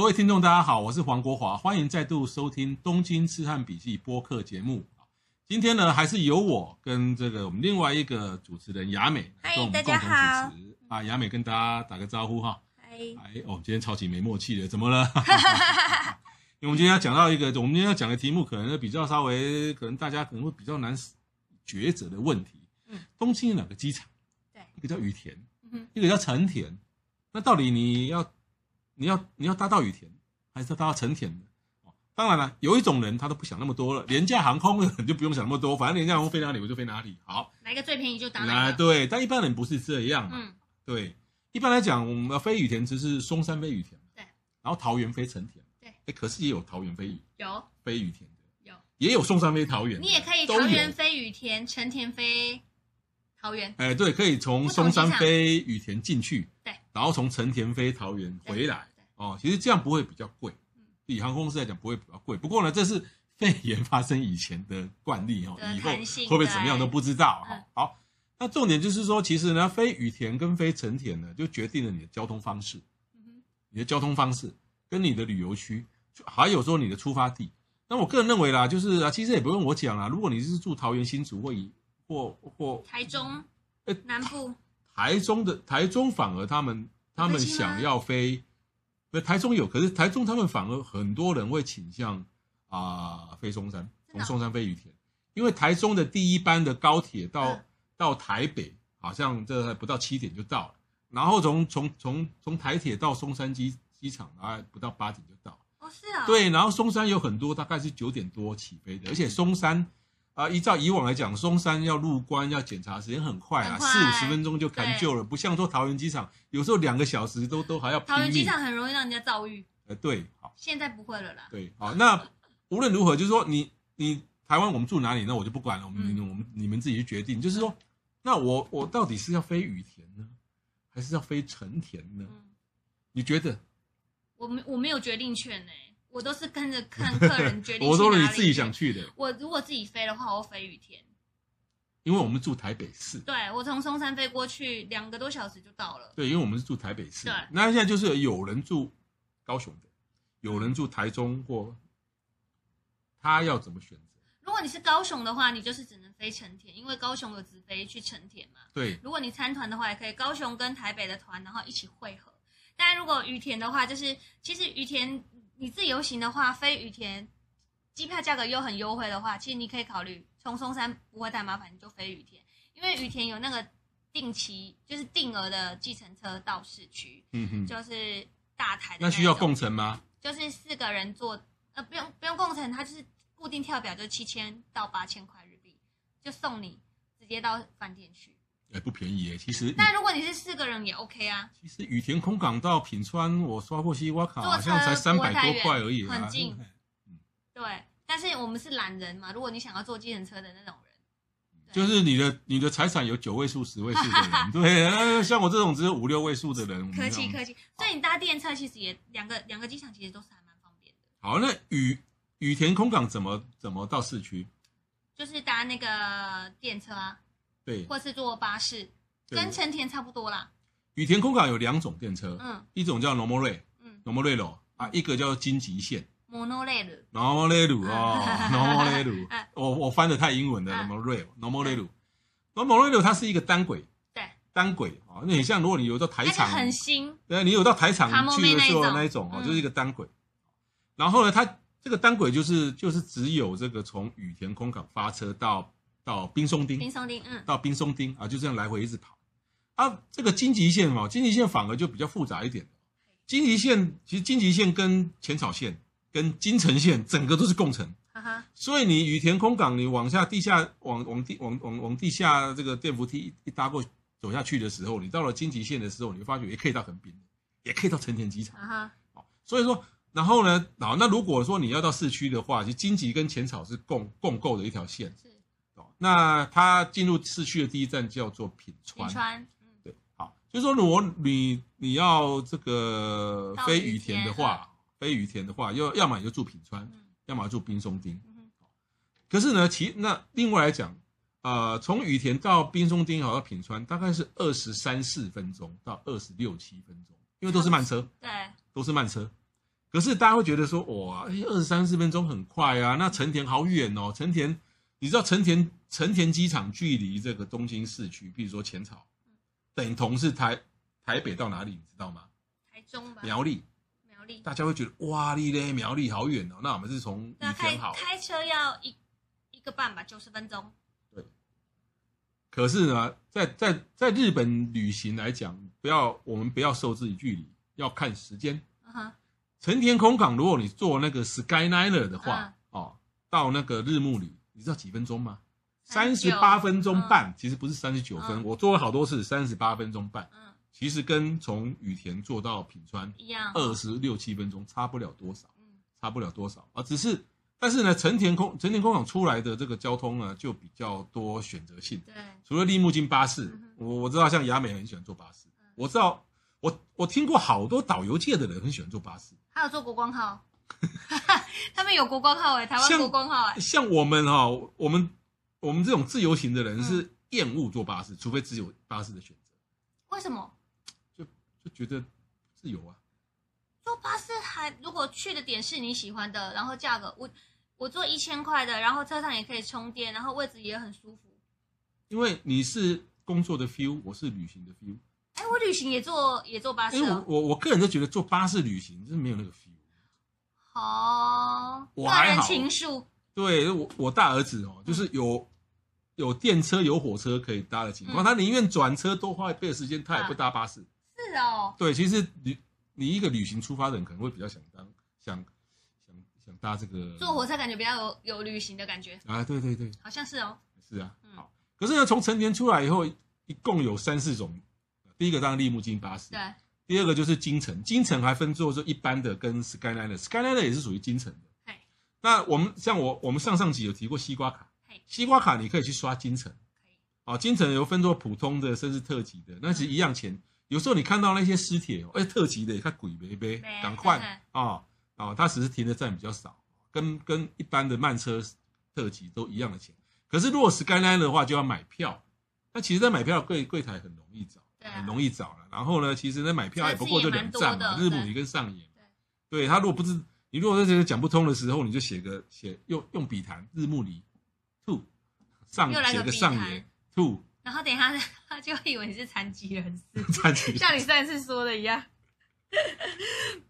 各位听众，大家好，我是黄国华，欢迎再度收听《东京痴汉笔记》播客节目。今天呢，还是由我跟这个我们另外一个主持人雅美跟我们共同主持啊。雅美跟大家打个招呼哈。嗨，哎，哦，今天超级没默契的，怎么了？因为我们今天要讲到一个，我们今天要讲的题目，可能比较稍微，可能大家可能会比较难抉择的问题。嗯，东京有两个机场，对，一个叫羽田，嗯，一个叫成田。那到底你要，你要，你要搭到羽田，还是搭到成田的？当然了，有一种人他都不想那么多了，廉价航空的就不用想那么多，反正廉价航空飞哪里我就飞哪里。好，哪个最便宜就搭哪个。对，但一般人不是这样。嗯，对，一般来讲，我们飞羽田只是松山飞羽田，对，然后桃园飞成田，对，哎，可是也有桃园飞有飞羽田的，有，也有松山飞桃园，你也可以桃园飞羽田，成田飞桃园。哎，对，可以从松山飞羽田进去，对，然后从成田飞桃园回来。哦，其实这样不会比较贵。以航空公司来讲，不会比较贵。不过呢，这是肺炎发生以前的惯例哦，以后会不会怎么样都不知道哈。好，那重点就是说，其实呢，飞羽田跟飞成田呢，就决定了你的交通方式，你的交通方式跟你的旅游区，还有说你的出发地。那我个人认为啦，就是啊，其实也不用我讲啦。如果你是住桃园新竹或以或或台中，呃南部台中的台中反而他们他们想要飞。那台中有，可是台中他们反而很多人会倾向啊飞松山，从松山飞羽田，因为台中的第一班的高铁到到台北好像这还不到七点就到了，然后从从从从台铁到松山机机场大概不到八点就到。哦，是啊。对，然后松山有很多大概是九点多起飞的，而且松山。啊，依照以往来讲，松山要入关要检查时间很快啊，四五十分钟就赶救了，不像说桃园机场，有时候两个小时都都还要拼命。桃园机场很容易让人家遭遇。呃，对，好。现在不会了啦。对，好，那无论如何，就是说你你台湾我们住哪里，那我就不管了，我们我们你们自己去决定。就是说，那我我到底是要飞羽田呢，还是要飞成田呢？你觉得？我没我没有决定权呢。我都是跟着看客人决定。我说了你自己想去的。我如果自己飞的话，我飞羽田。因为我们住台北市。对，我从松山飞过去，两个多小时就到了。对，因为我们是住台北市。对。那现在就是有人住高雄的，有人住台中或，他要怎么选择？如果你是高雄的话，你就是只能飞成田，因为高雄有直飞去成田嘛。对。如果你参团的话，也可以高雄跟台北的团，然后一起汇合。但如果羽田的话，就是其实羽田。你自由行的话，飞羽田，机票价格又很优惠的话，其实你可以考虑从松山不会太麻烦，你就飞羽田，因为羽田有那个定期就是定额的计程车到市区，嗯哼，就是大台的那。那需要共乘吗？就是四个人坐，呃，不用不用共乘，它就是固定跳表，就七千到八千块日币，就送你直接到饭店去。也不便宜诶，其实。那如果你是四个人也 OK 啊。其实羽田空港到品川，我刷过西瓜卡，好像才三百多块而已，很近。嗯，对。但是我们是懒人嘛，如果你想要坐计程车的那种人，就是你的你的财产有九位数、十位数的人，对，像我这种只有五六位数的人，客气客气。所以你搭电车其实也两个两个机场其实都是还蛮方便的。好，那羽羽田空港怎么怎么到市区？就是搭那个电车啊。对，或是坐巴士，跟成田差不多啦。羽田空港有两种电车，嗯，一种叫 Monorail，嗯，Monorail 啊，一个叫京急线。Monorail，Monorail 哦，Monorail，我我翻的太英文了，Monorail，Monorail，Monorail 它是一个单轨，对，单轨啊，那你像如果你有到台场，很新，对，你有到台场去的时候那一种哦，就是一个单轨。然后呢，它这个单轨就是就是只有这个从羽田空港发车到。到冰松町，冰松町，嗯，到冰松町啊，就这样来回一直跑。啊，这个荆棘线嘛，京急线反而就比较复杂一点。荆棘线其实荆棘线跟浅草线、跟金城线整个都是共乘。所以你羽田空港，你往下地下，往往地往往往地下这个电扶梯一搭过走下去的时候，你到了京急线的时候，你会发觉也可以到横滨，也可以到成田机场，哈哈。所以说，然后呢，好，那如果说你要到市区的话，其实金吉跟浅草是共共构的一条线。是。哦，那他进入市区的第一站叫做品川。品川。嗯。对，好，就是说，如果你你要这个飞羽田的话，飞羽田的话，要要么你就住品川，嗯、要么住滨松町。嗯。可是呢，其那另外来讲。呃，从羽田到滨松町好到品川，大概是二十三四分钟到二十六七分钟，因为都是慢车，对，都是慢车。可是大家会觉得说，哇，二十三四分钟很快啊，那成田好远哦。成田，你知道成田成田机场距离这个东京市区，比如说浅草，等同是台台北到哪里，你知道吗？台中吧。苗栗。苗栗。大家会觉得哇，你嘞苗栗好远哦。那我们是从羽田好。开车要一一个半吧，九十分钟。对可是呢，在在在日本旅行来讲，不要我们不要受制于距离，要看时间。Uh huh. 成田空港，如果你坐那个 Skyliner 的话，uh huh. 哦，到那个日暮里，你知道几分钟吗？三十八分钟半，uh. 其实不是三十九分。Uh. 我做了好多次，三十八分钟半，uh. 其实跟从羽田坐到品川一样，二十六七分钟差不了多少，差不了多少啊，只是。但是呢，成田空成田空港出来的这个交通呢，就比较多选择性。对，除了立木津巴士，嗯、我我知道像雅美很喜欢坐巴士。嗯、我知道，我我听过好多导游界的人很喜欢坐巴士。还有坐国光号，他们有国光号哎，台湾国光号哎。像我们哈、哦，我们我们这种自由行的人是厌恶坐巴士，嗯、除非只有巴士的选择。为什么？就就觉得自由啊。坐巴士还如果去的点是你喜欢的，然后价格我。我坐一千块的，然后车上也可以充电，然后位置也很舒服。因为你是工作的 feel，我是旅行的 feel。哎，我旅行也坐也坐巴士。因为我我我个人都觉得坐巴士旅行就是没有那个 feel。好，个人情愫。对，我我大儿子哦，就是有有电车有火车可以搭的情况，嗯、他宁愿转车多花一倍的时间，他也不搭巴士。是哦。对，其实你你一个旅行出发的人可能会比较想当想想想。搭这个坐火车感觉比较有有旅行的感觉啊，对对对，好像是哦，是啊，好。可是呢，从成田出来以后，一共有三四种。第一个当然立木津巴士，对。第二个就是京城，京城还分做说一般的跟 Skyliner，Skyliner 也是属于京城的。嘿那我们像我我们上上集有提过西瓜卡，嘿西瓜卡你可以去刷京成，可以。啊，京成有分做普通的，甚至特级的，那其实一样钱。有时候你看到那些私铁，哎，特级的也看鬼呗呗，赶快啊。啊，它只是停的站比较少，跟跟一般的慢车特级都一样的钱。可是如果 Skyline 的话，就要买票。那其实，在买票柜柜台很容易找，啊、很容易找了。然后呢，其实呢，买票也不过就两站嘛，日暮里跟上野。对，对他如果不是你，如果在这个讲不通的时候，你就写个写用用笔谈日暮里 to 上写个上野 to。然后等一下他就以为你是残疾人士，残疾像你上次说的一样。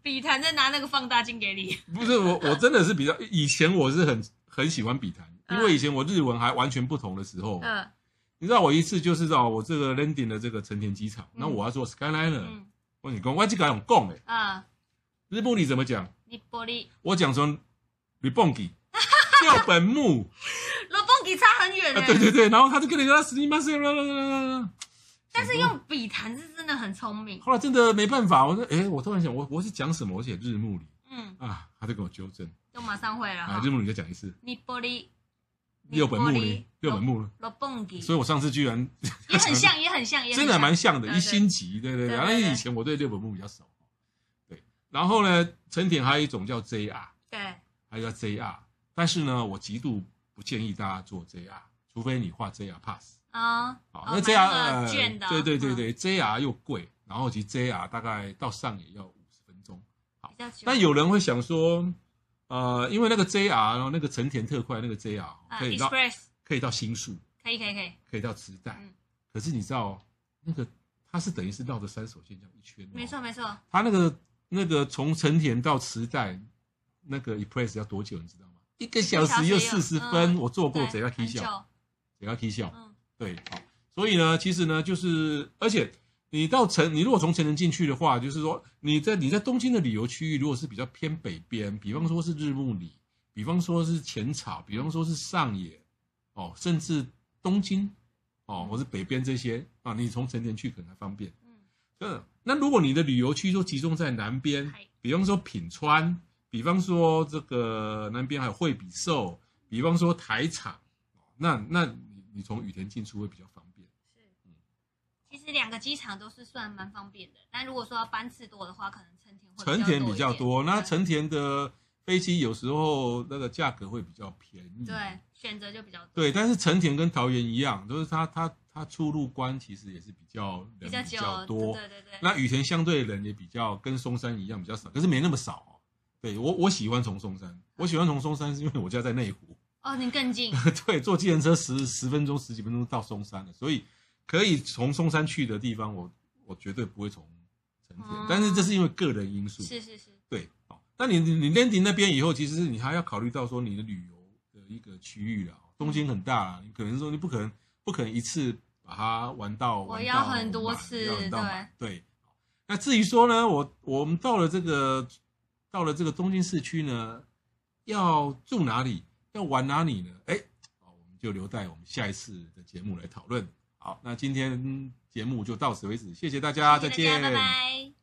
笔谈在拿那个放大镜给你，不是我，我真的是比较以前我是很很喜欢笔谈，因为以前我日文还完全不同的时候，嗯，你知道我一次就是到我这个 landing 的这个成田机场，那我要做 Skyliner，我你讲我只敢用讲哎，啊，日暮里怎么讲？日暮里，我讲成日蹦吉，六本木，六本木差很远哎，对对对，然后他就跟你说，すみません。但是用笔谈是真的很聪明。后来真的没办法，我说，哎，我突然想，我我是讲什么？我写日暮里，嗯啊，他就给我纠正，就马上会了。啊，日暮里再讲一次，日暮里，六本木里，六本木，六本木。所以我上次居然也很像，也很像，真的蛮像的，一星级，对对对。然后以前我对六本木比较熟，对。然后呢，成田还有一种叫 JR，对，还有叫 JR， 但是呢，我极度不建议大家做 JR，除非你画 JR Pass。啊，好，那 JR 券的，对对对对，JR 又贵，然后其实 JR 大概到上也要五十分钟，好，但有人会想说，呃，因为那个 JR 那个成田特快那个 JR 可以到，可以到新宿，可以可以可以，可以到池袋，可是你知道那个它是等于是绕着山手线这样一圈，没错没错，它那个那个从成田到池袋那个 Express 要多久你知道吗？一个小时又四十分，我做过，贼要啼笑，贼要啼笑。对，好，所以呢，其实呢，就是，而且你到成，你如果从成田进去的话，就是说你在你在东京的旅游区域，如果是比较偏北边，比方说是日暮里，比方说是浅草，比方说是上野，哦，甚至东京，哦，或是北边这些啊，你从成田去可能还方便。嗯，那如果你的旅游区都集中在南边，比方说品川，比方说这个南边还有惠比寿，比方说台场，那那你你从羽田进出会比较方便。是，嗯，其实两个机场都是算蛮方便的，但如果说要班次多的话，可能成田会成田比较多。那成田的飞机有时候那个价格会比较便宜，对，选择就比较多。对，但是成田跟桃园一样，就是它它它出入关其实也是比较人比较，多，对对对。那羽田相对人也比较跟松山一样比较少，可是没那么少哦。对我我喜欢从松山，我喜欢从松山是因为我家在内湖。哦，你更近。对，坐计程车十十分钟十几分钟到松山了，所以可以从松山去的地方我，我我绝对不会从成田，嗯，但是这是因为个人因素。是是是。对。好那你你 landing 那边以后，其实你还要考虑到说你的旅游的一个区域啊，东京很大，你可能说你不可能不可能一次把它玩到，我要很多次，对对。那至于说呢，我我们到了这个到了这个东京市区呢，要住哪里，要玩哪里呢？哎，我们就留待我们下一次的节目来讨论。好，那今天节目就到此为止，谢谢大家，谢谢大家，再见，拜拜。